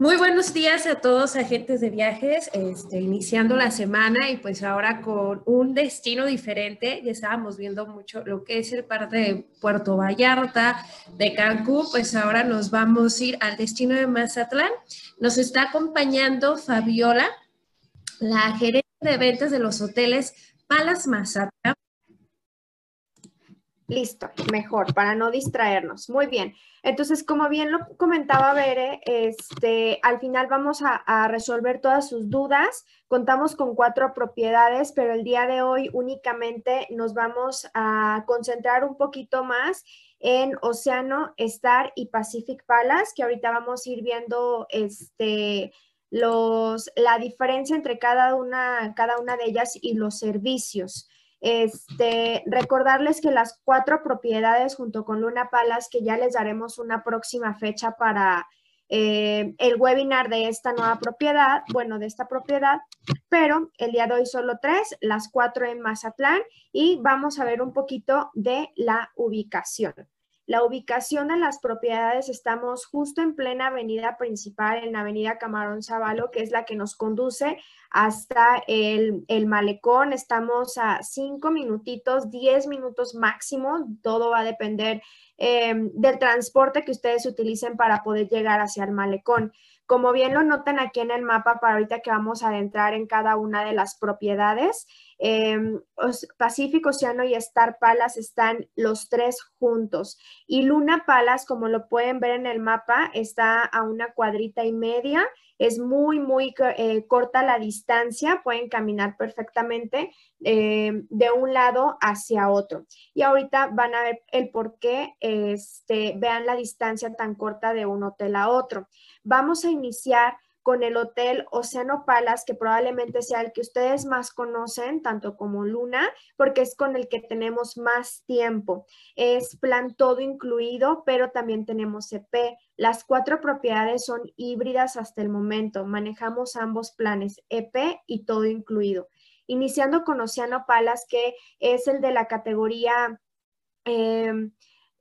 Muy buenos días a todos agentes de viajes, este, iniciando la semana y pues ahora con un destino diferente. Ya estábamos viendo mucho lo que es el parte de Puerto Vallarta, de Cancún, pues ahora nos vamos a ir al destino de Mazatlán. Nos está acompañando Fabiola, la gerente de ventas de los hoteles Palas Mazatlán. Listo, mejor, para no distraernos. Muy bien. Entonces, como bien lo comentaba Bere, este, al final vamos a, resolver todas sus dudas. Contamos con cuatro propiedades, pero el día de hoy únicamente nos vamos a concentrar un poquito más en Océano, Star y Pacific Palace, que ahorita vamos a ir viendo este, los, la diferencia entre cada una, cada una de ellas y los servicios. Este, recordarles que las cuatro propiedades junto con Luna Palas, que ya les daremos una próxima fecha para eh, el webinar de esta nueva propiedad, bueno, de esta propiedad, pero el día de hoy solo tres, las cuatro en Mazatlán y vamos a ver un poquito de la ubicación. La ubicación de las propiedades estamos justo en plena avenida principal, en la avenida Camarón Zavalo, que es la que nos conduce hasta el, malecón. Estamos a cinco minutitos, diez minutos máximo. Todo va a depender em, del transporte que ustedes utilicen para poder llegar hacia el malecón. Como bien lo notan aquí en el mapa para ahorita que vamos a adentrar en cada una de las propiedades, eh, Pacífico, Oceano y Star Palace están los tres juntos. Y Luna Palace, como lo pueden ver en el mapa, está a una cuadrita y media. Es muy, muy eh, corta la distancia. Pueden caminar perfectamente eh, de un lado hacia otro. Y ahorita van a ver el por qué este, vean la distancia tan corta de un hotel a otro. Vamos a iniciar con el hotel Océano Palace, que probablemente sea el que ustedes más conocen, tanto como Luna, porque es con el que tenemos más tiempo. Es plan todo incluido, pero también tenemos EP. Las cuatro propiedades son híbridas hasta el momento. Manejamos ambos planes, EP y todo incluido. Iniciando con Océano Palace, que es el de la categoría em,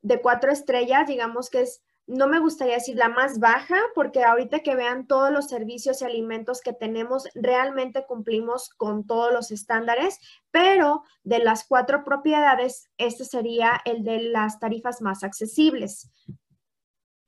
de cuatro estrellas, digamos que es no me gustaría decir la más baja, porque ahorita que vean todos los servicios y alimentos que tenemos, realmente cumplimos con todos los estándares, pero de las cuatro propiedades, este sería el de las tarifas más accesibles.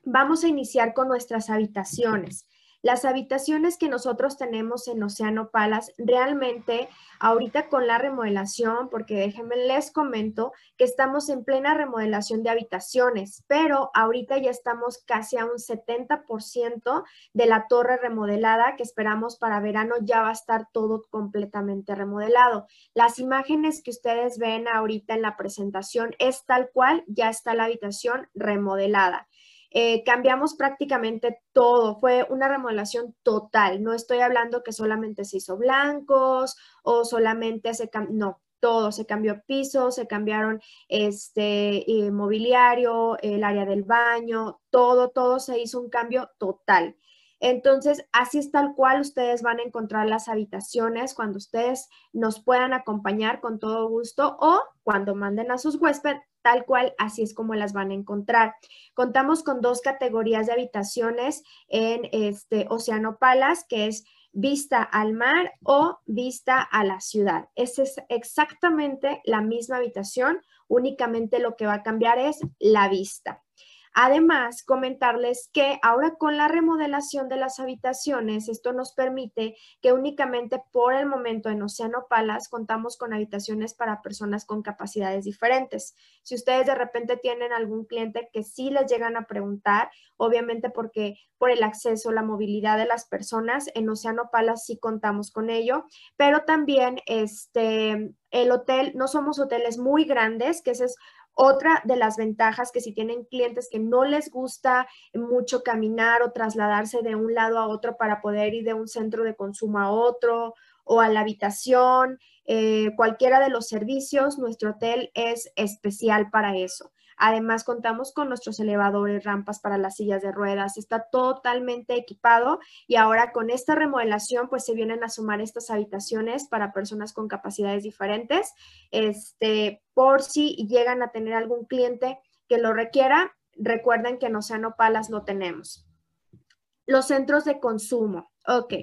Vamos a iniciar con nuestras habitaciones. Las habitaciones que nosotros tenemos en Océano Palas, realmente ahorita con la remodelación, porque déjenme les comento que estamos en plena remodelación de habitaciones, pero ahorita ya estamos casi a un 70% de la torre remodelada que esperamos para verano ya va a estar todo completamente remodelado. Las imágenes que ustedes ven ahorita en la presentación es tal cual, ya está la habitación remodelada. Eh, cambiamos prácticamente todo, fue una remodelación total. No estoy hablando que solamente se hizo blancos o solamente se cambió, no, todo, se cambió piso, se cambiaron este mobiliario, el área del baño, todo, todo se hizo un cambio total. Entonces, así es tal cual ustedes van a encontrar las habitaciones cuando ustedes nos puedan acompañar con todo gusto o cuando manden a sus huéspedes, tal cual, así es como las van a encontrar. Contamos con dos categorías de habitaciones en este Océano Palas, que es vista al mar o vista a la ciudad. Esa es exactamente la misma habitación, únicamente lo que va a cambiar es la vista. Además, comentarles que ahora con la remodelación de las habitaciones, esto nos permite que únicamente por el momento en Océano Palas contamos con habitaciones para personas con capacidades diferentes. Si ustedes de repente tienen algún cliente que sí les llegan a preguntar, obviamente porque por el acceso, la movilidad de las personas, en Océano Palas sí contamos con ello, pero también este, el hotel, no somos hoteles muy grandes, que ese es otra de las ventajas que si tienen clientes que no les gusta mucho caminar o trasladarse de un lado a otro para poder ir de un centro de consumo a otro o a la habitación, eh, cualquiera de los servicios, nuestro hotel es especial para eso. Además, contamos con nuestros elevadores, rampas para las sillas de ruedas. Está totalmente equipado y ahora con esta remodelación, pues se vienen a sumar estas habitaciones para personas con capacidades diferentes. Este, por si llegan a tener algún cliente que lo requiera, recuerden que en Océano Palas no tenemos. Los centros de consumo. Ok,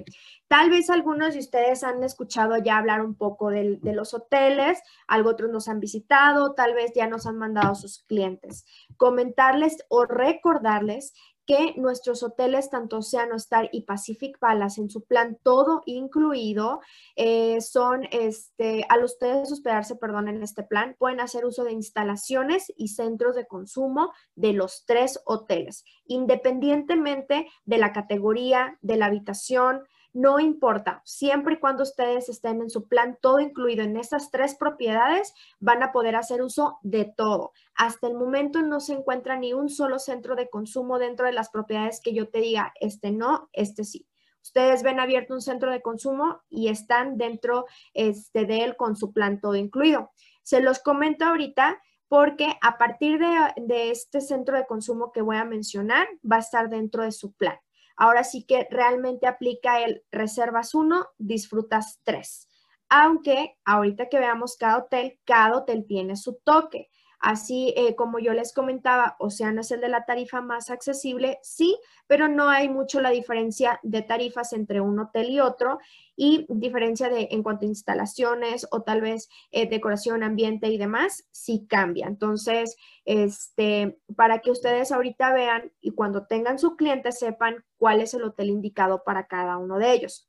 tal vez algunos de ustedes han escuchado ya hablar un poco de, los hoteles, algo otros nos han visitado, tal vez ya nos han mandado sus clientes. Comentarles o recordarles que nuestros hoteles, tanto Oceano Star y Pacific Palace, en su plan todo incluido, eh, son, este, al ustedes hospedarse, perdón, en este plan, pueden hacer uso de instalaciones y centros de consumo de los tres hoteles, independientemente de la categoría, de la habitación, no importa, siempre y cuando ustedes estén en su plan todo incluido en esas tres propiedades, van a poder hacer uso de todo. Hasta el momento no se encuentra ni un solo centro de consumo dentro de las propiedades que yo te diga, este no, este sí. Ustedes ven abierto un centro de consumo y están dentro este, de él con su plan todo incluido. Se los comento ahorita porque a partir de, de este centro de consumo que voy a mencionar, va a estar dentro de su plan. Ahora sí que realmente aplica el reservas uno, disfrutas tres. Aunque ahorita que veamos cada hotel, cada hotel tiene su toque. Así eh, como yo les comentaba, Océano es el de la tarifa más accesible, sí, pero no hay mucho la diferencia de tarifas entre un hotel y otro y diferencia de en cuanto a instalaciones o tal vez eh, decoración, ambiente y demás, sí cambia. Entonces, este, para que ustedes ahorita vean y cuando tengan su cliente sepan cuál es el hotel indicado para cada uno de ellos.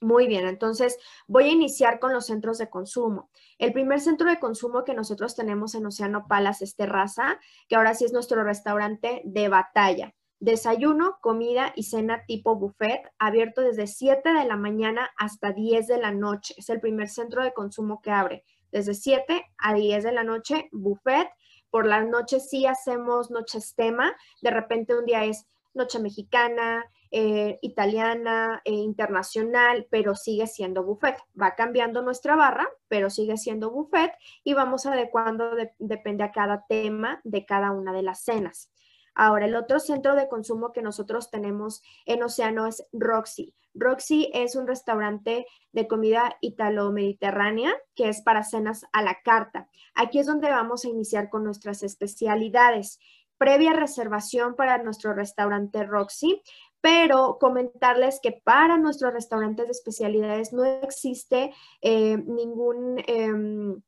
Muy bien, entonces voy a iniciar con los centros de consumo. El primer centro de consumo que nosotros tenemos en Océano Palas es Terraza, que ahora sí es nuestro restaurante de batalla. Desayuno, comida y cena tipo buffet, abierto desde 7 de la mañana hasta 10 de la noche. Es el primer centro de consumo que abre. Desde 7 a 10 de la noche, buffet. Por las noches sí hacemos noches tema. De repente un día es noche mexicana, eh, italiana, e internacional, pero sigue siendo buffet. Va cambiando nuestra barra, pero sigue siendo buffet y vamos adecuando, depende a cada tema de cada una de las cenas. Ahora, el otro centro de consumo que nosotros tenemos en Océano es Roxy. Roxy es un restaurante de comida italo-mediterránea que es para cenas a la carta. Aquí es donde vamos a iniciar con nuestras especialidades. Previa reservación para nuestro restaurante Roxy pero comentarles que para nuestros restaurantes de especialidades no existe eh, ningún, em,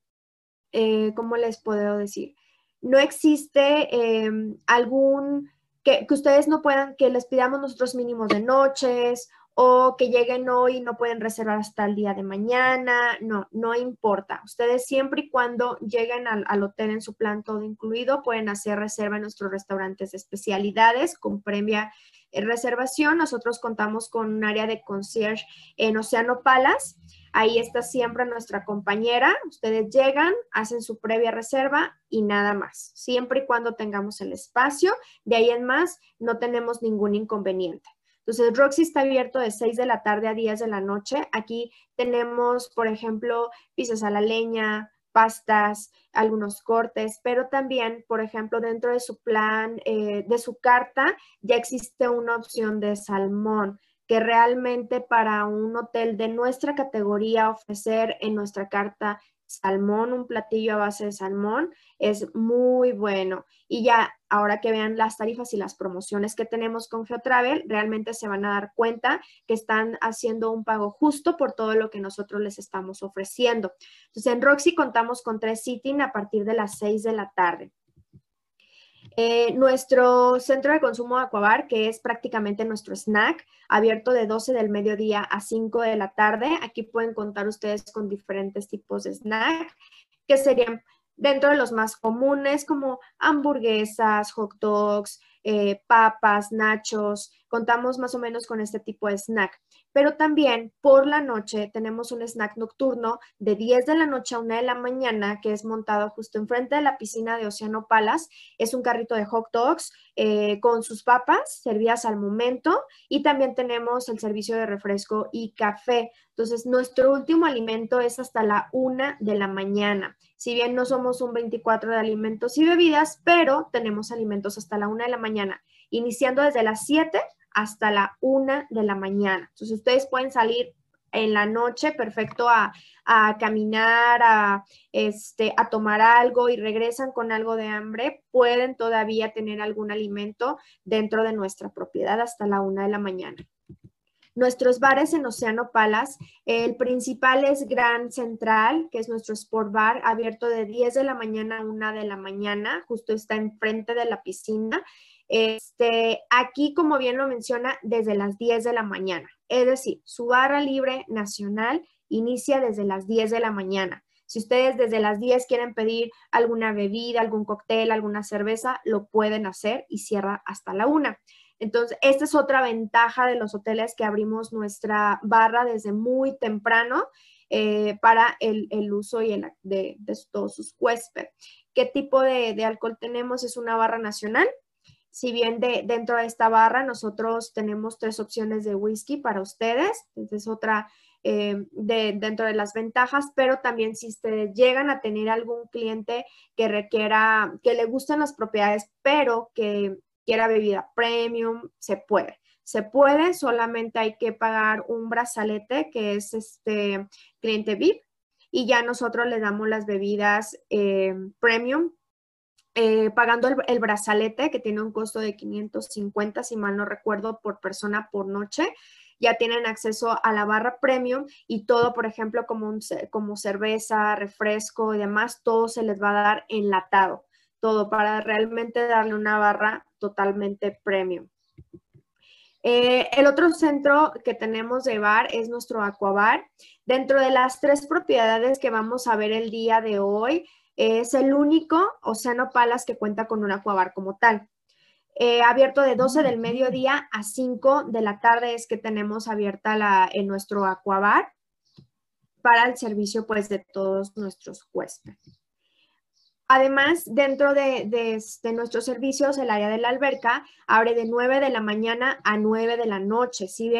eh, ¿cómo les puedo decir? No existe em, algún, que, que, ustedes no puedan, que les pidamos nosotros mínimos de noches o que lleguen hoy y no pueden reservar hasta el día de mañana. No, no importa. Ustedes siempre y cuando lleguen al, hotel en su plan todo incluido, pueden hacer reserva en nuestros restaurantes de especialidades con previa reservación. Nosotros contamos con un área de concierge en Océano Palas. Ahí está siempre nuestra compañera. Ustedes llegan, hacen su previa reserva y nada más. Siempre y cuando tengamos el espacio. De ahí en más, no tenemos ningún inconveniente. Entonces, Roxy está abierto de 6 de la tarde a 10 de la noche. Aquí tenemos, por ejemplo, pizzas a la leña, pastas, algunos cortes, pero también, por ejemplo, dentro de su plan, eh, de su carta, ya existe una opción de salmón que realmente para un hotel de nuestra categoría ofrecer en nuestra carta salmón, un platillo a base de salmón, es muy bueno. Y ya ahora que vean las tarifas y las promociones que tenemos con GeoTravel, realmente se van a dar cuenta que están haciendo un pago justo por todo lo que nosotros les estamos ofreciendo. Entonces, en Roxy contamos con tres sitting a partir de las 6 de la tarde. Eh, nuestro centro de consumo de Aquabar, que es prácticamente nuestro snack, abierto de 12 del mediodía a 5 de la tarde. Aquí pueden contar ustedes con diferentes tipos de snack, que serían dentro de los más comunes como hamburguesas, hot dogs, eh, papas, nachos. Contamos más o menos con este tipo de snack pero también por la noche tenemos un snack nocturno de 10 de la noche a 1 de la mañana que es montado justo enfrente de la piscina de Océano Palas. Es un carrito de hot dogs eh, con sus papas servidas al momento y también tenemos el servicio de refresco y café. Entonces, nuestro último alimento es hasta la 1 de la mañana. Si bien no somos un 24 de alimentos y bebidas, pero tenemos alimentos hasta la 1 de la mañana, iniciando desde las 7 hasta la una de la mañana. Entonces ustedes pueden salir en la noche, perfecto a, caminar, a, este, a tomar algo y regresan con algo de hambre, pueden todavía tener algún alimento dentro de nuestra propiedad hasta la una de la mañana. Nuestros bares en Océano Palas, el principal es Gran Central, que es nuestro sport bar, abierto de 10 de la mañana a 1 de la mañana, justo está enfrente de la piscina. Este, aquí, como bien lo menciona, desde las 10 de la mañana. Es decir, su barra libre nacional inicia desde las 10 de la mañana. Si ustedes desde las 10 quieren pedir alguna bebida, algún cóctel, alguna cerveza, lo pueden hacer y cierra hasta la 1. Entonces, esta es otra ventaja de los hoteles que abrimos nuestra barra desde muy temprano eh, para el, uso y el, de, todos sus huéspedes. ¿Qué tipo de, alcohol tenemos? Es una barra nacional. Si bien de, dentro de esta barra nosotros tenemos tres opciones de whisky para ustedes, esta es otra eh, de, dentro de las ventajas, pero también si ustedes llegan a tener algún cliente que requiera, que le gusten las propiedades, pero que quiera bebida premium, se puede. Se puede, solamente hay que pagar un brazalete que es este cliente VIP y ya nosotros le damos las bebidas eh, premium eh, pagando el, brazalete que tiene un costo de 550, si mal no recuerdo, por persona por noche. Ya tienen acceso a la barra premium y todo, por ejemplo, como, como cerveza, refresco y demás, todo se les va a dar enlatado todo para realmente darle una barra totalmente premium. Eh, el otro centro que tenemos de bar es nuestro Aquabar. Dentro de las tres propiedades que vamos a ver el día de hoy, es el único Océano Palas que cuenta con un Aquabar como tal. Eh, abierto de 12 del mediodía a 5 de la tarde es que tenemos abierta la, en nuestro Aquabar para el servicio pues de todos nuestros huéspedes. Además, dentro de, nuestros servicios, el área de la alberca abre de 9 de la mañana a 9 de la noche. ¿sí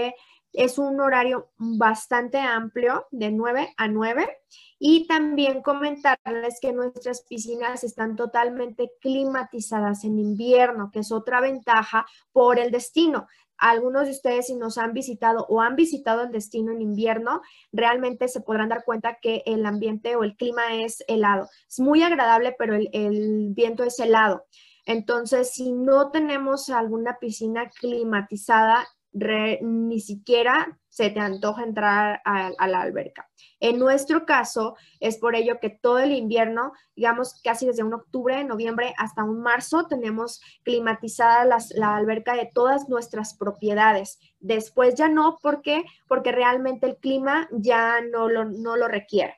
es un horario bastante amplio, de 9 a 9. Y también comentarles que nuestras piscinas están totalmente climatizadas en invierno, que es otra ventaja por el destino algunos de ustedes si nos han visitado o han visitado el destino en invierno, realmente se podrán dar cuenta que el ambiente o el clima es helado. Es muy agradable, pero el, viento es helado. Entonces, si no tenemos alguna piscina climatizada, ni siquiera se te antoja entrar a, la alberca. En nuestro caso, es por ello que todo el invierno, digamos casi desde un octubre, noviembre hasta un marzo, tenemos climatizada la alberca de todas nuestras propiedades. Después ya no, ¿por qué? Porque realmente el clima ya no lo, no lo requiere.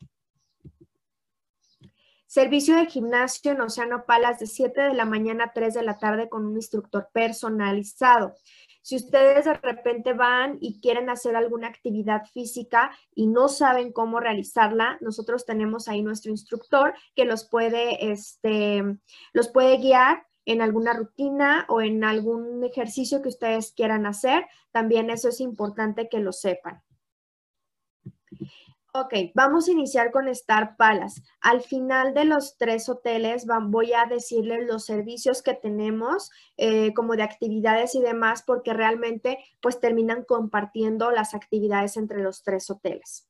Servicio de gimnasio en Océano Palas de 7 de la mañana a 3 de la tarde con un instructor personalizado. Si ustedes de repente van y quieren hacer alguna actividad física y no saben cómo realizarla, nosotros tenemos ahí nuestro instructor que los puede, este, los puede guiar en alguna rutina o en algún ejercicio que ustedes quieran hacer. También eso es importante que lo sepan. Ok, vamos a iniciar con Star Palace. Al final de los tres hoteles voy a decirles los servicios que tenemos, eh, como de actividades y demás, porque realmente pues terminan compartiendo las actividades entre los tres hoteles.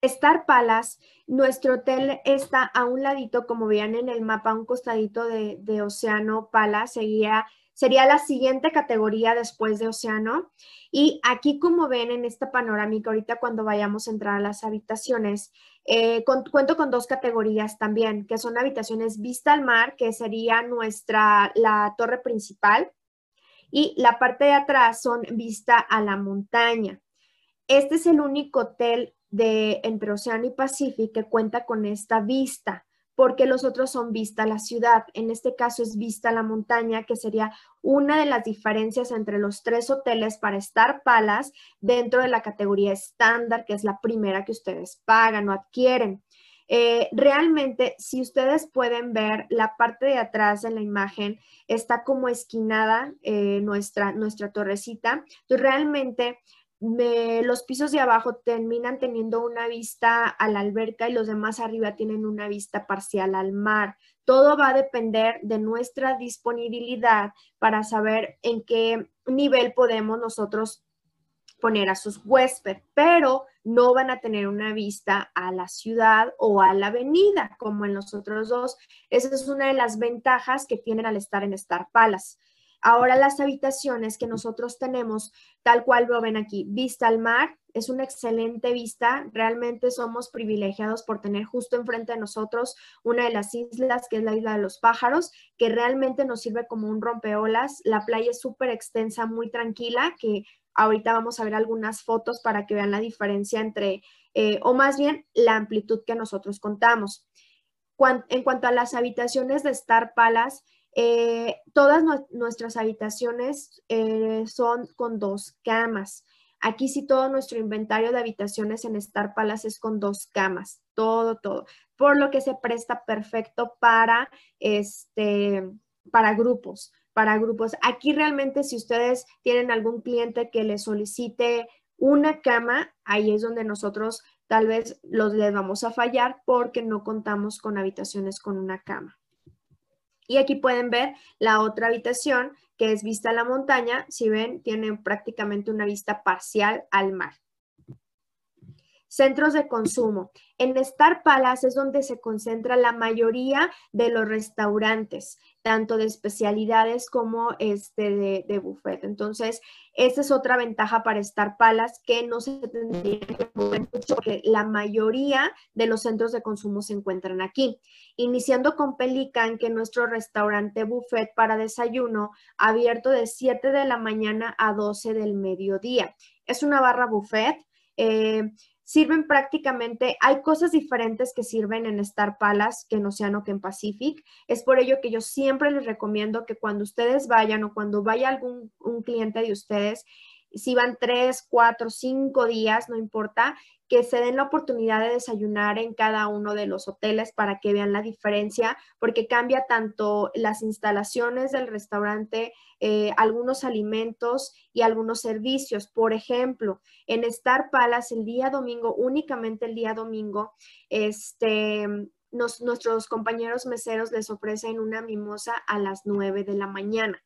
Star Palace, nuestro hotel está a un ladito, como vean en el mapa, a un costadito de, de Océano Palace, seguía sería la siguiente categoría después de océano. Y aquí, como ven en esta panorámica, ahorita cuando vayamos a entrar a las habitaciones, eh, cuento con dos categorías también, que son habitaciones vista al mar, que sería nuestra, la torre principal, y la parte de atrás son vista a la montaña. Este es el único hotel de entre Océano y Pacífico que cuenta con esta vista porque los otros son vista la ciudad. En este caso es vista la montaña, que sería una de las diferencias entre los tres hoteles para Star Palace dentro de la categoría estándar, que es la primera que ustedes pagan o adquieren. Eh, realmente, si ustedes pueden ver la parte de atrás en la imagen, está como esquinada eh, nuestra, nuestra torrecita. Entonces, realmente los pisos de abajo terminan teniendo una vista a la alberca y los demás arriba tienen una vista parcial al mar. Todo va a depender de nuestra disponibilidad para saber en qué nivel podemos nosotros poner a sus huéspedes, pero no van a tener una vista a la ciudad o a la avenida como en los otros dos. Esa es una de las ventajas que tienen al estar en Star Palace. Ahora las habitaciones que nosotros tenemos, tal cual lo ven aquí, vista al mar, es una excelente vista. Realmente somos privilegiados por tener justo enfrente de nosotros una de las islas, que es la isla de los pájaros, que realmente nos sirve como un rompeolas. La playa es súper extensa, muy tranquila, que ahorita vamos a ver algunas fotos para que vean la diferencia entre, eh, o más bien la amplitud que nosotros contamos. en cuanto a las habitaciones de Star Palace, eh, todas nuestras habitaciones eh, son con dos camas. Aquí sí todo nuestro inventario de habitaciones en Star Palace es con dos camas, todo, todo, por lo que se presta perfecto para, este, para grupos, para grupos. Aquí realmente si ustedes tienen algún cliente que les solicite una cama, ahí es donde nosotros tal vez los les vamos a fallar porque no contamos con habitaciones con una cama. Y aquí pueden ver la otra habitación que es vista a la montaña. Si ven, tiene prácticamente una vista parcial al mar. Centros de consumo. En Star Palace es donde se concentra la mayoría de los restaurantes, tanto de especialidades como este de, buffet. Entonces, esa es otra ventaja para Star Palace que no se tendría que mover mucho porque la mayoría de los centros de consumo se encuentran aquí. Iniciando con Pelican, que es nuestro restaurante buffet para desayuno, abierto de 7 de la mañana a 12 del mediodía. Es una barra buffet. Eh, sirven prácticamente, hay cosas diferentes que sirven en Star Palace que en Océano que en Pacific. Es por ello que yo siempre les recomiendo que cuando ustedes vayan o cuando vaya algún un cliente de ustedes, si van tres, cuatro, cinco días, no importa, que se den la oportunidad de desayunar en cada uno de los hoteles para que vean la diferencia, porque cambia tanto las instalaciones del restaurante, eh, algunos alimentos y algunos servicios. Por ejemplo, en Star Palace el día domingo, únicamente el día domingo, este, nuestros compañeros meseros les ofrecen una mimosa a las 9 de la mañana.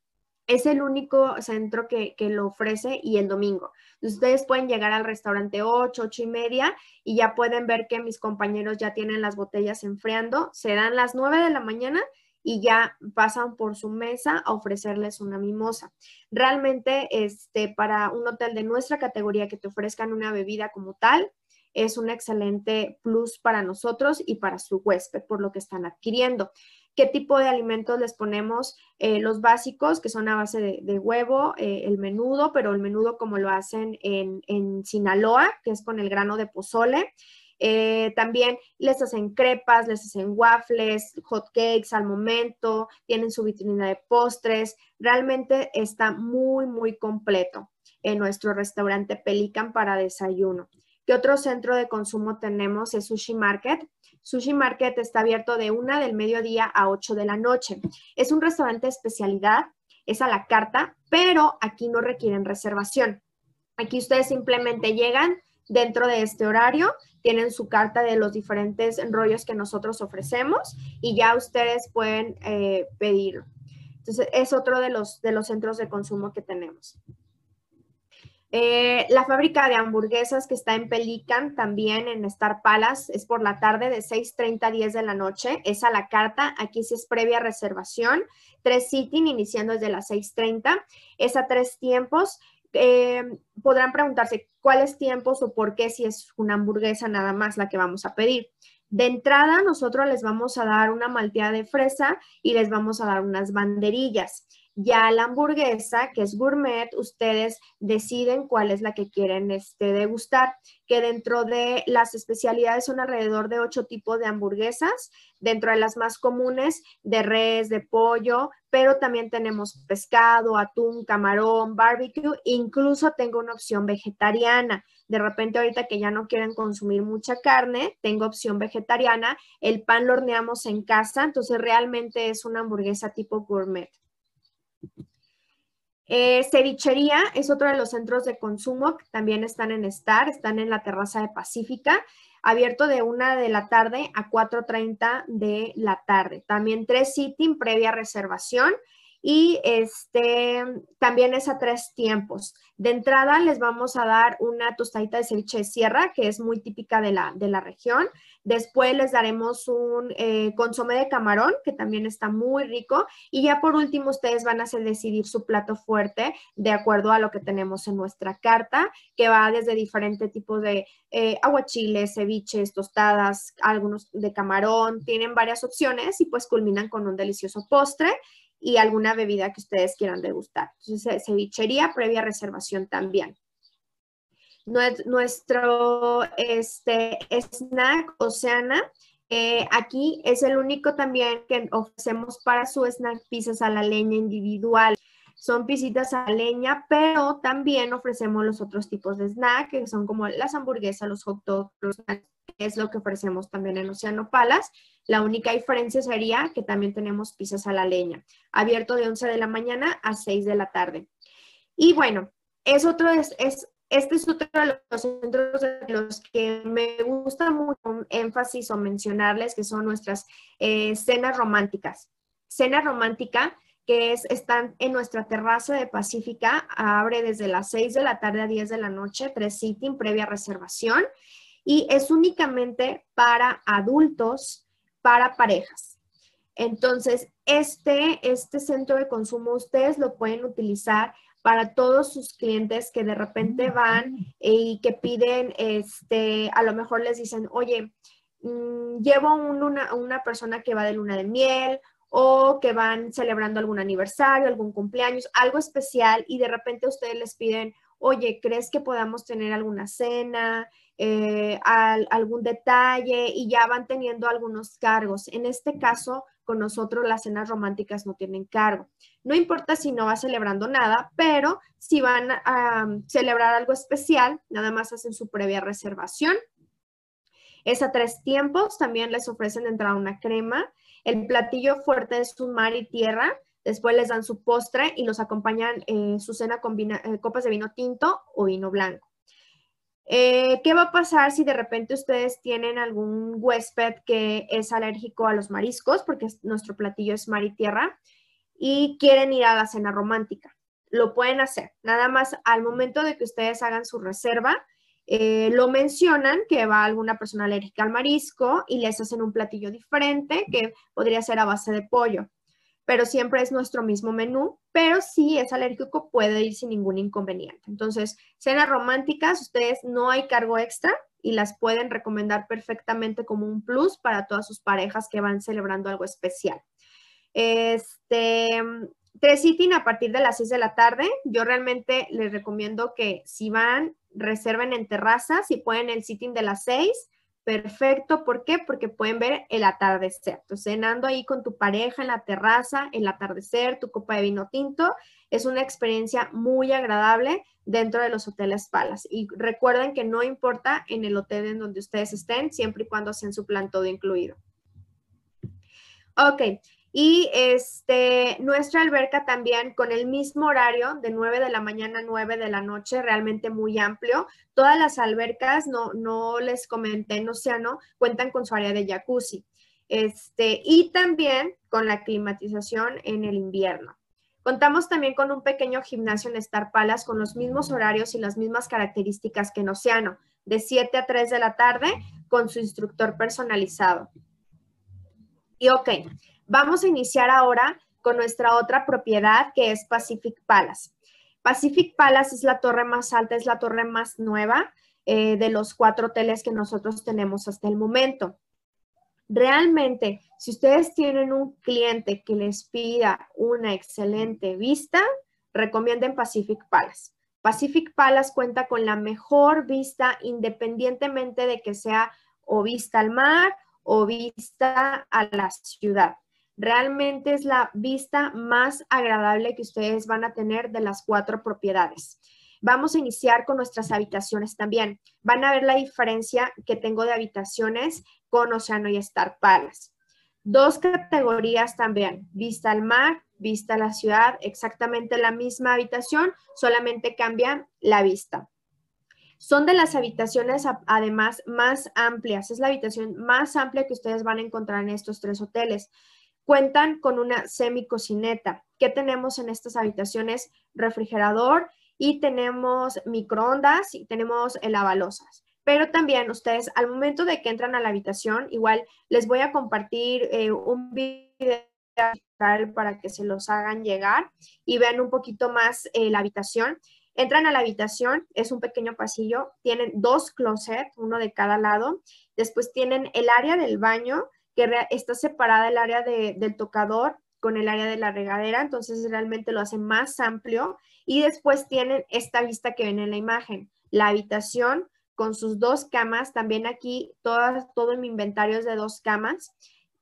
Es el único centro que, lo ofrece y el domingo. Ustedes pueden llegar al restaurante 8, 8 y media y ya pueden ver que mis compañeros ya tienen las botellas enfriando. Se dan las 9 de la mañana y ya pasan por su mesa a ofrecerles una mimosa. Realmente, este, para un hotel de nuestra categoría que te ofrezcan una bebida como tal, es un excelente plus para nosotros y para su huésped por lo que están adquiriendo qué tipo de alimentos les ponemos, eh, los básicos, que son a base de, huevo, eh, el menudo, pero el menudo como lo hacen en, Sinaloa, que es con el grano de pozole. Eh, también les hacen crepas, les hacen waffles, hot cakes al momento, tienen su vitrina de postres. Realmente está muy, muy completo en nuestro restaurante Pelican para desayuno. ¿Qué otro centro de consumo tenemos? Es Sushi Market. Sushi Market está abierto de una del mediodía a 8 de la noche. Es un restaurante de especialidad, es a la carta, pero aquí no requieren reservación. Aquí ustedes simplemente llegan dentro de este horario, tienen su carta de los diferentes rollos que nosotros ofrecemos y ya ustedes pueden eh, pedir. Entonces, es otro de los, de los centros de consumo que tenemos. Eh, la fábrica de hamburguesas que está en Pelican, también en Star Palace, es por la tarde de 6.30 a 10 de la noche. Es a la carta. Aquí sí es previa reservación. Tres sitting iniciando desde las 6.30. Es a tres tiempos. Eh, podrán preguntarse cuáles tiempos o por qué si es una hamburguesa nada más la que vamos a pedir. De entrada, nosotros les vamos a dar una malteada de fresa y les vamos a dar unas banderillas. Ya la hamburguesa, que es gourmet, ustedes deciden cuál es la que quieren este, degustar, que dentro de las especialidades son alrededor de ocho tipos de hamburguesas, dentro de las más comunes de res, de pollo, pero también tenemos pescado, atún, camarón, barbecue, incluso tengo una opción vegetariana. De repente ahorita que ya no quieren consumir mucha carne, tengo opción vegetariana, el pan lo horneamos en casa, entonces realmente es una hamburguesa tipo gourmet. Eh, es otro de los centros de consumo que también están en Star, están en la terraza de Pacífica, abierto de una de la tarde a 4.30 de la tarde. También tres sitting previa reservación y este también es a tres tiempos. De entrada les vamos a dar una tostadita de ceviche de sierra, que es muy típica de la, de la región. Después les daremos un eh, de camarón, que también está muy rico. Y ya por último, ustedes van a decidir su plato fuerte de acuerdo a lo que tenemos en nuestra carta, que va desde diferentes tipos de eh, aguachiles, ceviches, tostadas, algunos de camarón. Tienen varias opciones y pues culminan con un delicioso postre y alguna bebida que ustedes quieran degustar. Entonces, cevichería previa reservación también. Nuestro este, snack Oceana, eh, aquí es el único también que ofrecemos para su snack pizzas a la leña individual. Son pisitas a la leña, pero también ofrecemos los otros tipos de snack, que son como las hamburguesas, los hot dogs, es lo que ofrecemos también en Oceano Palas. La única diferencia sería que también tenemos pizzas a la leña, abierto de 11 de la mañana a 6 de la tarde. Y bueno, es otro, es, este es otro de los centros de los que me gusta mucho énfasis o mencionarles, que son nuestras eh, cenas románticas. Cena romántica que es, están en nuestra terraza de Pacífica, abre desde las 6 de la tarde a 10 de la noche, tres sitting previa reservación, y es únicamente para adultos para parejas. Entonces, este, este centro de consumo ustedes lo pueden utilizar para todos sus clientes que de repente van y que piden, este, a lo mejor les dicen, oye, mm, llevo una, una persona que va de luna de miel o que van celebrando algún aniversario, algún cumpleaños, algo especial y de repente ustedes les piden, oye, ¿crees que podamos tener alguna cena? Eh, algún detalle y ya van teniendo algunos cargos. En este caso, con nosotros las cenas románticas no tienen cargo. No importa si no va celebrando nada, pero si van a celebrar algo especial, nada más hacen su previa reservación. Es a tres tiempos, también les ofrecen entrar una crema. El platillo fuerte es un mar y tierra. Después les dan su postre y los acompañan en su cena con eh, copas de vino tinto o vino blanco. Eh, ¿Qué va a pasar si de repente ustedes tienen algún huésped que es alérgico a los mariscos, porque nuestro platillo es mar y tierra, y quieren ir a la cena romántica? Lo pueden hacer. Nada más al momento de que ustedes hagan su reserva, eh, lo mencionan que va alguna persona alérgica al marisco y les hacen un platillo diferente que podría ser a base de pollo pero siempre es nuestro mismo menú, pero si es alérgico puede ir sin ningún inconveniente. Entonces, cenas románticas, ustedes no hay cargo extra y las pueden recomendar perfectamente como un plus para todas sus parejas que van celebrando algo especial. Este, tres sitting a partir de las 6 de la tarde. Yo realmente les recomiendo que si van, reserven en terraza, si pueden el sitting de las 6 Perfecto, ¿por qué? Porque pueden ver el atardecer. Entonces, cenando ahí con tu pareja en la terraza, el atardecer, tu copa de vino tinto, es una experiencia muy agradable dentro de los hoteles Palas. Y recuerden que no importa en el hotel en donde ustedes estén, siempre y cuando sean su plan todo incluido. Ok, y este, nuestra alberca también con el mismo horario de 9 de la mañana a 9 de la noche, realmente muy amplio. Todas las albercas, no, no les comenté en Océano, cuentan con su área de jacuzzi. Este, y también con la climatización en el invierno. Contamos también con un pequeño gimnasio en Star Palace con los mismos horarios y las mismas características que en Océano, de 7 a 3 de la tarde con su instructor personalizado. Y ok, Vamos a iniciar ahora con nuestra otra propiedad que es Pacific Palace. Pacific Palace es la torre más alta, es la torre más nueva eh, de los cuatro hoteles que nosotros tenemos hasta el momento. Realmente, si ustedes tienen un cliente que les pida una excelente vista, recomienden Pacific Palace. Pacific Palace cuenta con la mejor vista independientemente de que sea o vista al mar o vista a la ciudad. Realmente es la vista más agradable que ustedes van a tener de las cuatro propiedades. Vamos a iniciar con nuestras habitaciones también. Van a ver la diferencia que tengo de habitaciones con Océano y Star Palace. Dos categorías también, vista al mar, vista a la ciudad, exactamente la misma habitación, solamente cambian la vista. Son de las habitaciones además más amplias, es la habitación más amplia que ustedes van a encontrar en estos tres hoteles. Cuentan con una semicocineta, ¿qué tenemos en estas habitaciones? Refrigerador y tenemos microondas y tenemos lavalosas. Pero también ustedes, al momento de que entran a la habitación, igual les voy a compartir eh, un video para que se los hagan llegar y vean un poquito más eh, la habitación. Entran a la habitación, es un pequeño pasillo, tienen dos closets, uno de cada lado. Después tienen el área del baño, que está separada el área del tocador con el área de la regadera, entonces realmente lo hace más amplio. Y después tienen esta vista que ven en la imagen, la habitación con sus dos camas, también aquí todo, todo mi inventario es de dos camas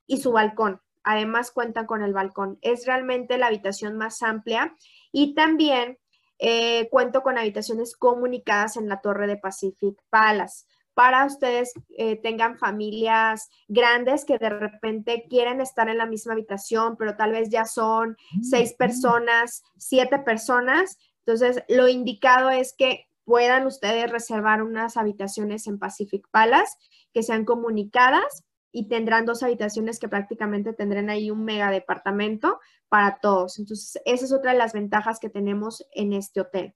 y su balcón. Además cuentan con el balcón. Es realmente la habitación más amplia y también eh, cuento con habitaciones comunicadas en la torre de Pacific Palace para ustedes eh, tengan familias grandes que de repente quieren estar en la misma habitación, pero tal vez ya son seis personas, siete personas. Entonces, lo indicado es que puedan ustedes reservar unas habitaciones en Pacific Palace que sean comunicadas y tendrán dos habitaciones que prácticamente tendrán ahí un mega departamento para todos. Entonces, esa es otra de las ventajas que tenemos en este hotel.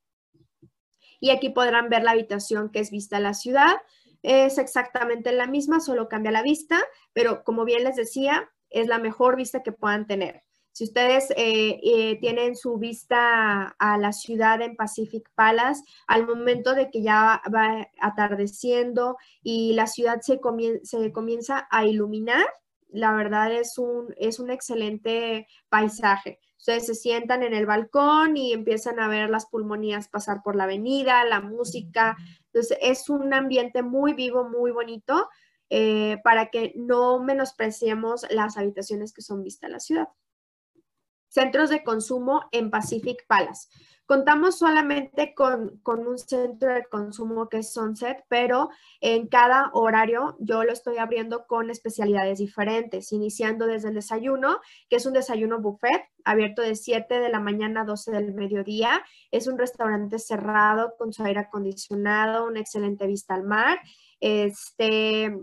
Y aquí podrán ver la habitación que es vista a la ciudad. Es exactamente la misma, solo cambia la vista, pero como bien les decía, es la mejor vista que puedan tener. Si ustedes eh, eh, tienen su vista a la ciudad en Pacific Palace, al momento de que ya va atardeciendo y la ciudad se, se comienza a iluminar, la verdad es un, es un excelente paisaje. Ustedes se sientan en el balcón y empiezan a ver las pulmonías pasar por la avenida, la música. Entonces es un ambiente muy vivo, muy bonito, eh, para que no menospreciemos las habitaciones que son vistas a la ciudad centros de consumo en Pacific Palace. Contamos solamente con, un centro de consumo que es Sunset, pero en cada horario yo lo estoy abriendo con especialidades diferentes, iniciando desde el desayuno, que es un desayuno buffet, abierto de 7 de la mañana a 12 del mediodía. Es un restaurante cerrado con su aire acondicionado, una excelente vista al mar. Este,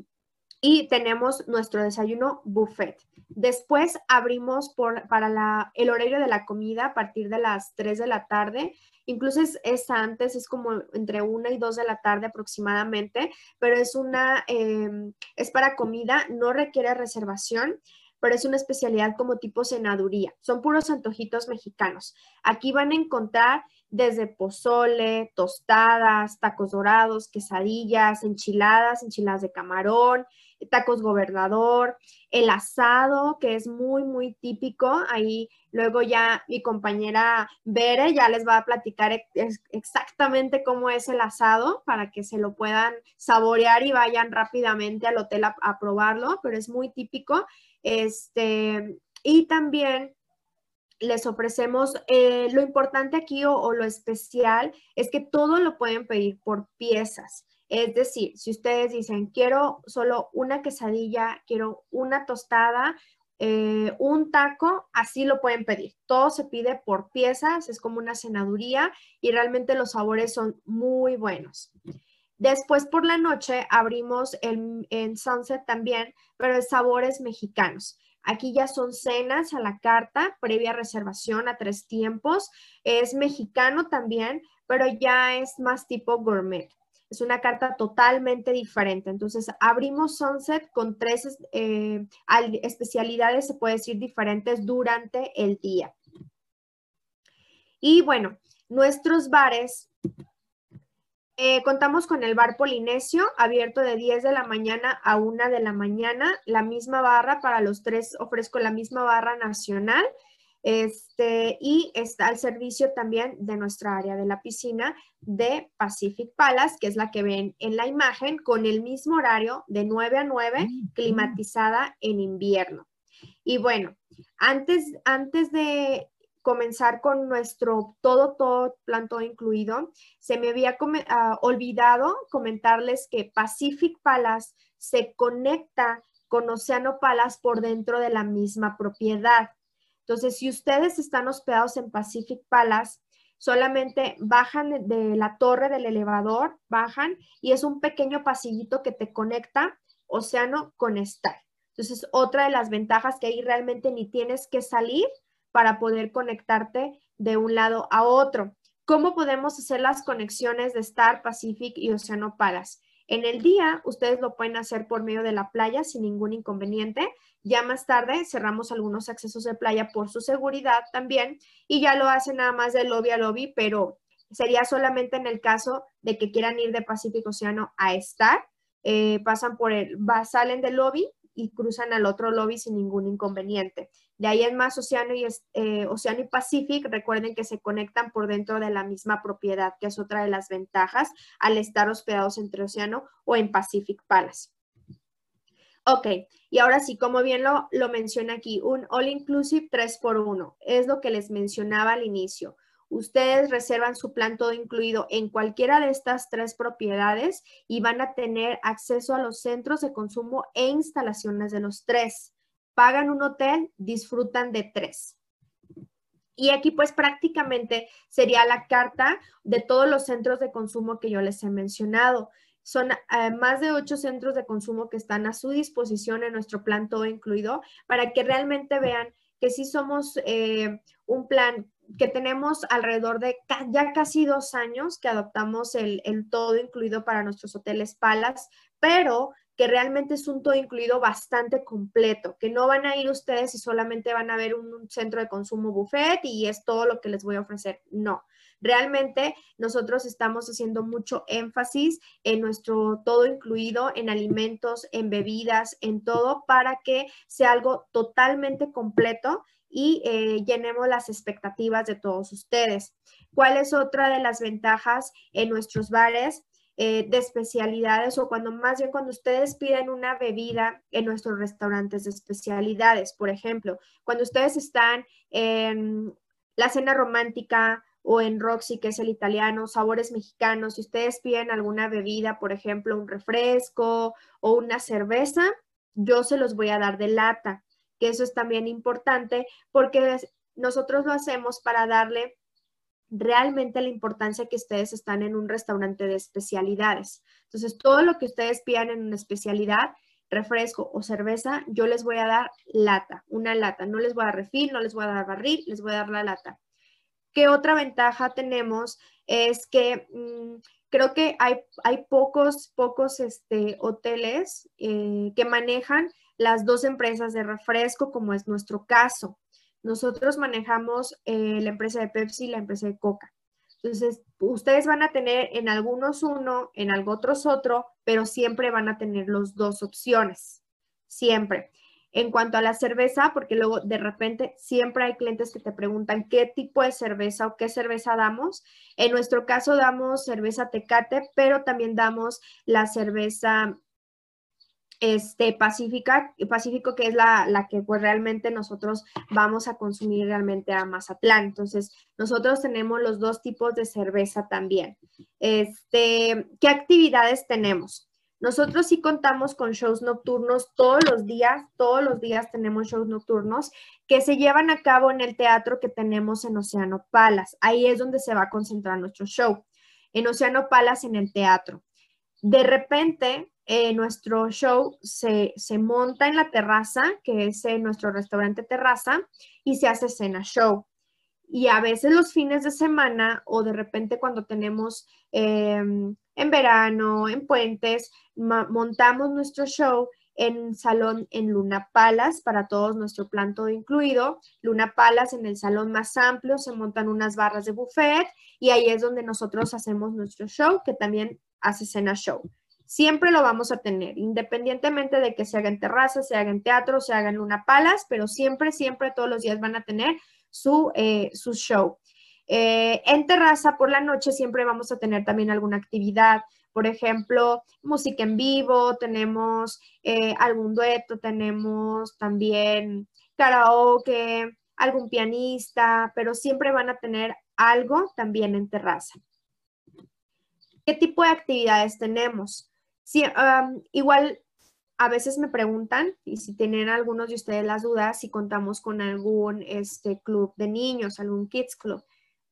y tenemos nuestro desayuno buffet. Después abrimos por, para el horario de la comida a partir de las 3 de la tarde. Incluso es, antes, es como entre 1 y 2 de la tarde aproximadamente, pero es una, em, es para comida, no requiere reservación pero es una especialidad como tipo cenaduría. Son puros antojitos mexicanos. Aquí van a encontrar desde pozole, tostadas, tacos dorados, quesadillas, enchiladas, enchiladas de camarón, tacos gobernador, el asado, que es muy, muy típico. Ahí luego ya mi compañera Bere ya les va a platicar exactamente cómo es el asado para que se lo puedan saborear y vayan rápidamente al hotel a, probarlo, pero es muy típico. Este, y también les ofrecemos, eh, lo importante aquí o, lo especial es que todo lo pueden pedir por piezas. Es decir, si ustedes dicen, quiero solo una quesadilla, quiero una tostada, eh, un taco, así lo pueden pedir. Todo se pide por piezas, es como una cenaduría y realmente los sabores son muy buenos. Después por la noche abrimos en Sunset también, pero de sabores mexicanos. Aquí ya son cenas a la carta, previa reservación a tres tiempos. Es mexicano también, pero ya es más tipo gourmet. Es una carta totalmente diferente. Entonces, abrimos Sunset con tres eh, especialidades, se puede decir, diferentes durante el día. Y bueno, nuestros bares, eh, contamos con el bar Polinesio, abierto de 10 de la mañana a 1 de la mañana. La misma barra para los tres, ofrezco la misma barra nacional. Este, y está al servicio también de nuestra área de la piscina de Pacific Palace, que es la que ven en la imagen, con el mismo horario de 9 a 9, climatizada en invierno. Y bueno, antes, antes de comenzar con nuestro todo, todo plan todo incluido, se me había ah, olvidado comentarles que Pacific Palace se conecta con Oceano Palace por dentro de la misma propiedad. Entonces, si ustedes están hospedados en Pacific Palace, solamente bajan de la torre del elevador, bajan y es un pequeño pasillito que te conecta Océano con Star. Entonces, otra de las ventajas que ahí realmente ni tienes que salir para poder conectarte de un lado a otro. ¿Cómo podemos hacer las conexiones de Star, Pacific y Océano Palace? En el día, ustedes lo pueden hacer por medio de la playa sin ningún inconveniente. Ya más tarde cerramos algunos accesos de playa por su seguridad también y ya lo hacen nada más de lobby a lobby, pero sería solamente en el caso de que quieran ir de Pacífico Océano a Star. Eh, pasan por el, salen del lobby y cruzan al otro lobby sin ningún inconveniente. De ahí en más Océano y, eh, Océano y Pacific, recuerden que se conectan por dentro de la misma propiedad, que es otra de las ventajas al estar hospedados entre Océano o en Pacific Palace. Ok, y ahora sí, como bien lo, menciona aquí, un All Inclusive 3x1, es lo que les mencionaba al inicio. Ustedes reservan su plan todo incluido en cualquiera de estas tres propiedades y van a tener acceso a los centros de consumo e instalaciones de los tres pagan un hotel, disfrutan de tres. Y aquí pues prácticamente sería la carta de todos los centros de consumo que yo les he mencionado. Son eh, más de ocho centros de consumo que están a su disposición en nuestro plan todo incluido para que realmente vean que sí somos eh, un plan que tenemos alrededor de ya casi dos años que adoptamos el, el todo incluido para nuestros hoteles Palas, pero que realmente es un todo incluido bastante completo, que no van a ir ustedes y solamente van a ver un, centro de consumo buffet y es todo lo que les voy a ofrecer. No, realmente nosotros estamos haciendo mucho énfasis en nuestro todo incluido, en alimentos, en bebidas, en todo, para que sea algo totalmente completo y eh, llenemos las expectativas de todos ustedes. ¿Cuál es otra de las ventajas en nuestros bares? Eh, de especialidades o cuando más bien cuando ustedes piden una bebida en nuestros restaurantes de especialidades. Por ejemplo, cuando ustedes están en la cena romántica o en Roxy, que es el italiano, sabores mexicanos, si ustedes piden alguna bebida, por ejemplo, un refresco o una cerveza, yo se los voy a dar de lata, que eso es también importante porque nosotros lo hacemos para darle realmente la importancia que ustedes están en un restaurante de especialidades. Entonces, todo lo que ustedes pidan en una especialidad, refresco o cerveza, yo les voy a dar lata, una lata. No les voy a dar refil, no les voy a dar barril, les voy a dar la lata. ¿Qué otra ventaja tenemos? Es que mm, creo que hay, hay, pocos, pocos este, hoteles eh, que manejan las dos empresas de refresco, como es nuestro caso. Nosotros manejamos eh, la empresa de Pepsi y la empresa de Coca. Entonces, ustedes van a tener en algunos uno, en algo otros otro, pero siempre van a tener las dos opciones, siempre. En cuanto a la cerveza, porque luego de repente siempre hay clientes que te preguntan qué tipo de cerveza o qué cerveza damos. En nuestro caso damos cerveza tecate, pero también damos la cerveza este, Pacífica, Pacífico, que es la, la, que pues realmente nosotros vamos a consumir realmente a Mazatlán. Entonces, nosotros tenemos los dos tipos de cerveza también. Este, ¿Qué actividades tenemos? Nosotros sí contamos con shows nocturnos todos los días, todos los días tenemos shows nocturnos que se llevan a cabo en el teatro que tenemos en Océano Palas. Ahí es donde se va a concentrar nuestro show, en Océano Palas en el teatro. De repente, eh, nuestro show se, monta en la terraza, que es nuestro restaurante terraza, y se hace cena show. Y a veces los fines de semana o de repente cuando tenemos em, en verano, en puentes, montamos nuestro show en salón en Luna Palas para todos nuestro plan todo incluido. Luna Palas en el salón más amplio se montan unas barras de buffet y ahí es donde nosotros hacemos nuestro show que también hace cena show siempre lo vamos a tener, independientemente de que se haga en terraza, se haga en teatro, se haga en Luna Palas, pero siempre, siempre, todos los días van a tener su, eh, su show. Eh, en terraza por la noche siempre vamos a tener también alguna actividad, por ejemplo, música en vivo, tenemos eh, algún dueto, tenemos también karaoke, algún pianista, pero siempre van a tener algo también en terraza. ¿Qué tipo de actividades tenemos? Sí, igual a veces me preguntan, y si tienen algunos de ustedes las dudas, si contamos con algún este, club de niños, algún kids club.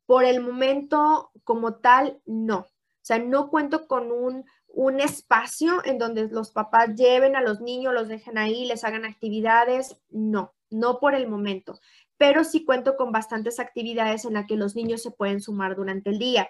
Por el momento, como tal, no. O sea, no cuento con un, un espacio en donde los papás lleven a los niños, los dejen ahí, les hagan actividades. No, no por el momento. pero sí cuento con bastantes actividades en las que los niños se pueden sumar durante el día.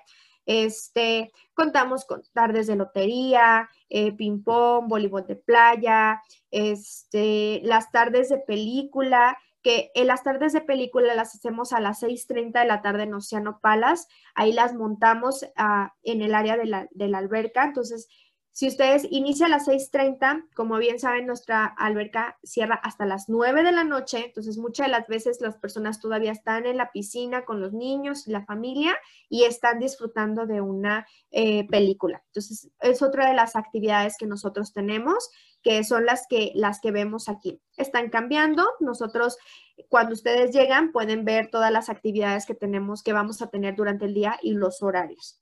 Este, contamos con tardes de lotería, eh, ping-pong, voleibol de playa, este, las tardes de película, que en las tardes de película las hacemos a las 6.30 de la tarde en Océano Palas. Ahí las montamos ah, en el área de la, de la alberca. Entonces, si ustedes inician a las 6.30, como bien saben, nuestra alberca cierra hasta las 9 de la noche, entonces muchas de las veces las personas todavía están en la piscina con los niños y la familia y están disfrutando de una eh, película. Entonces, es otra de las actividades que nosotros tenemos, que son las que, las que vemos aquí. Están cambiando. Nosotros, cuando ustedes llegan, pueden ver todas las actividades que tenemos, que vamos a tener durante el día y los horarios.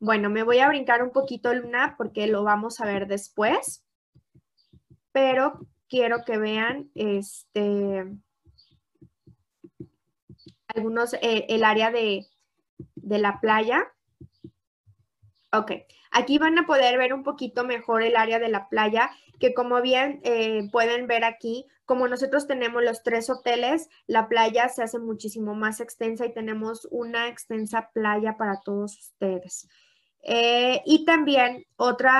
Bueno, me voy a brincar un poquito, Luna, porque lo vamos a ver después, pero quiero que vean este, algunos, eh, el área de, de la playa. Ok, aquí van a poder ver un poquito mejor el área de la playa, que como bien eh, pueden ver aquí, como nosotros tenemos los tres hoteles, la playa se hace muchísimo más extensa y tenemos una extensa playa para todos ustedes. Eh, y también otro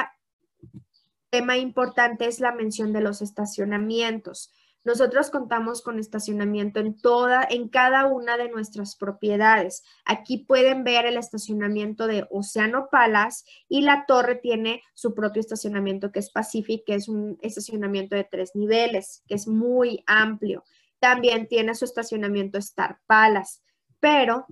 tema importante es la mención de los estacionamientos. Nosotros contamos con estacionamiento en toda, en cada una de nuestras propiedades. Aquí pueden ver el estacionamiento de Océano Palace y la torre tiene su propio estacionamiento que es Pacific, que es un estacionamiento de tres niveles, que es muy amplio. También tiene su estacionamiento Star Palace, pero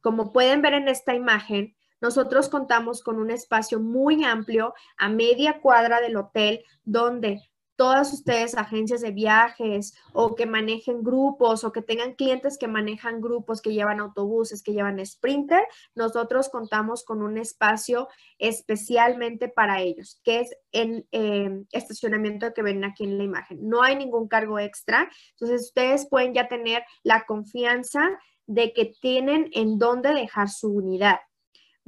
como pueden ver en esta imagen, nosotros contamos con un espacio muy amplio a media cuadra del hotel donde todas ustedes, agencias de viajes o que manejen grupos o que tengan clientes que manejan grupos, que llevan autobuses, que llevan sprinter, nosotros contamos con un espacio especialmente para ellos, que es en eh, estacionamiento que ven aquí en la imagen. No hay ningún cargo extra, entonces ustedes pueden ya tener la confianza de que tienen en dónde dejar su unidad.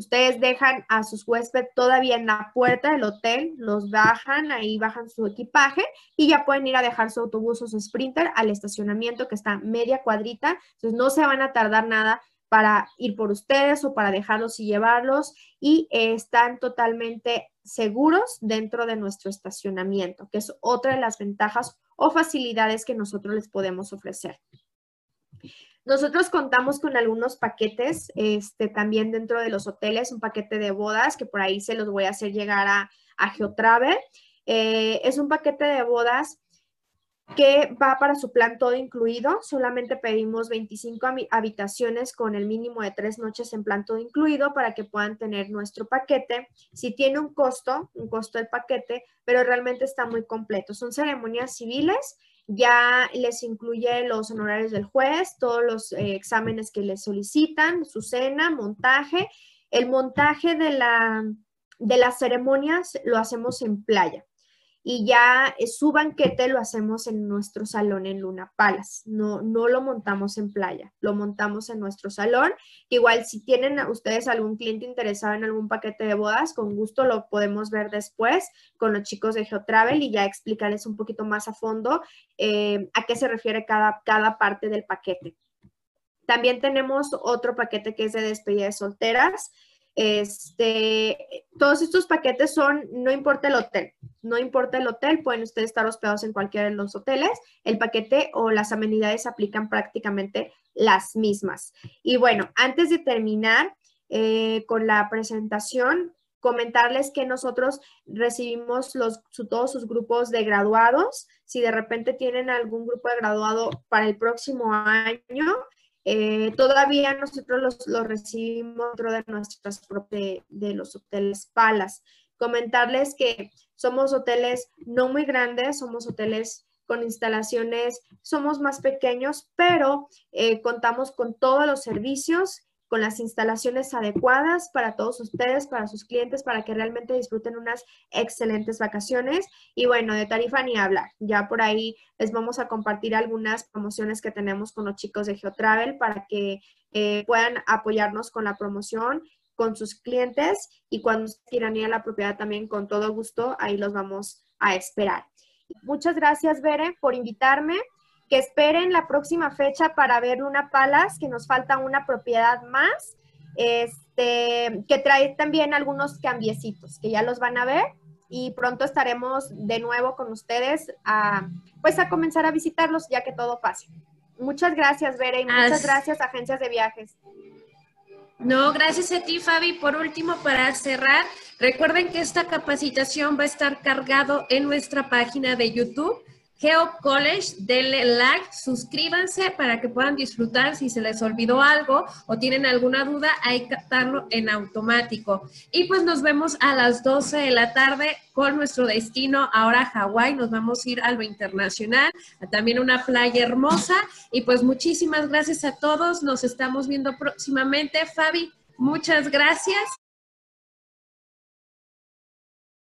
Ustedes dejan a sus huéspedes todavía en la puerta del hotel, los bajan, ahí bajan su equipaje y ya pueden ir a dejar su autobús o su sprinter al estacionamiento que está media cuadrita. Entonces no se van a tardar nada para ir por ustedes o para dejarlos y llevarlos y están totalmente seguros dentro de nuestro estacionamiento, que es otra de las ventajas o facilidades que nosotros les podemos ofrecer. Nosotros contamos con algunos paquetes este, también dentro de los hoteles, un paquete de bodas que por ahí se los voy a hacer llegar a, a Geotravel. Eh, es un paquete de bodas que va para su plan todo incluido. Solamente pedimos 25 habitaciones con el mínimo de tres noches en plan todo incluido para que puedan tener nuestro paquete. Si tiene un costo, un costo del paquete, pero realmente está muy completo. Son ceremonias civiles ya les incluye los honorarios del juez, todos los eh, exámenes que les solicitan, su cena, montaje. El montaje de, la, de las ceremonias lo hacemos en playa y ya eh, su banquete lo hacemos en nuestro salón en Luna Palace. No, no lo montamos en playa, lo montamos en nuestro salón. Igual si tienen ustedes algún cliente interesado en algún paquete de bodas, con gusto lo podemos ver después con los chicos de GeoTravel y ya explicarles un poquito más a fondo eh, a qué se refiere cada, cada parte del paquete. También tenemos otro paquete que es de despedida de solteras. Este, todos estos paquetes son, no importa el hotel, no importa el hotel, pueden ustedes estar hospedados en cualquiera de los hoteles, el paquete o las amenidades aplican prácticamente las mismas. Y bueno, antes de terminar eh, con la presentación, comentarles que nosotros recibimos los, todos sus grupos de graduados. Si de repente tienen algún grupo de graduado para el próximo año, eh, todavía nosotros los, recibimos dentro de nuestras de los hoteles Palas. Comentarles que somos hoteles no muy grandes, somos hoteles con instalaciones, somos más pequeños, pero eh, contamos con todos los servicios con las instalaciones adecuadas para todos ustedes, para sus clientes, para que realmente disfruten unas excelentes vacaciones. Y bueno, de tarifa ni hablar. Ya por ahí les vamos a compartir algunas promociones que tenemos con los chicos de GeoTravel para que eh, puedan apoyarnos con la promoción con sus clientes y cuando quieran ir a la propiedad también con todo gusto, ahí los vamos a esperar. Muchas gracias, Bere, por invitarme. Que esperen la próxima fecha para ver una Palas, que nos falta una propiedad más, este, que trae también algunos cambiecitos, que ya los van a ver y pronto estaremos de nuevo con ustedes a, pues a comenzar a visitarlos ya que todo pase. Muchas gracias, Bere, y muchas gracias, agencias de viajes. No, gracias a ti, Fabi. Por último, para cerrar, recuerden que esta capacitación va a estar cargado en nuestra página de YouTube Geo College, denle like, suscríbanse para que puedan disfrutar si se les olvidó algo o tienen alguna duda, hay que captarlo en automático. Y pues nos vemos a las 12 de la tarde con nuestro destino ahora Hawái. Nos vamos a ir a lo internacional, a también una playa hermosa. Y pues muchísimas gracias a todos. Nos estamos viendo próximamente. Fabi, muchas gracias.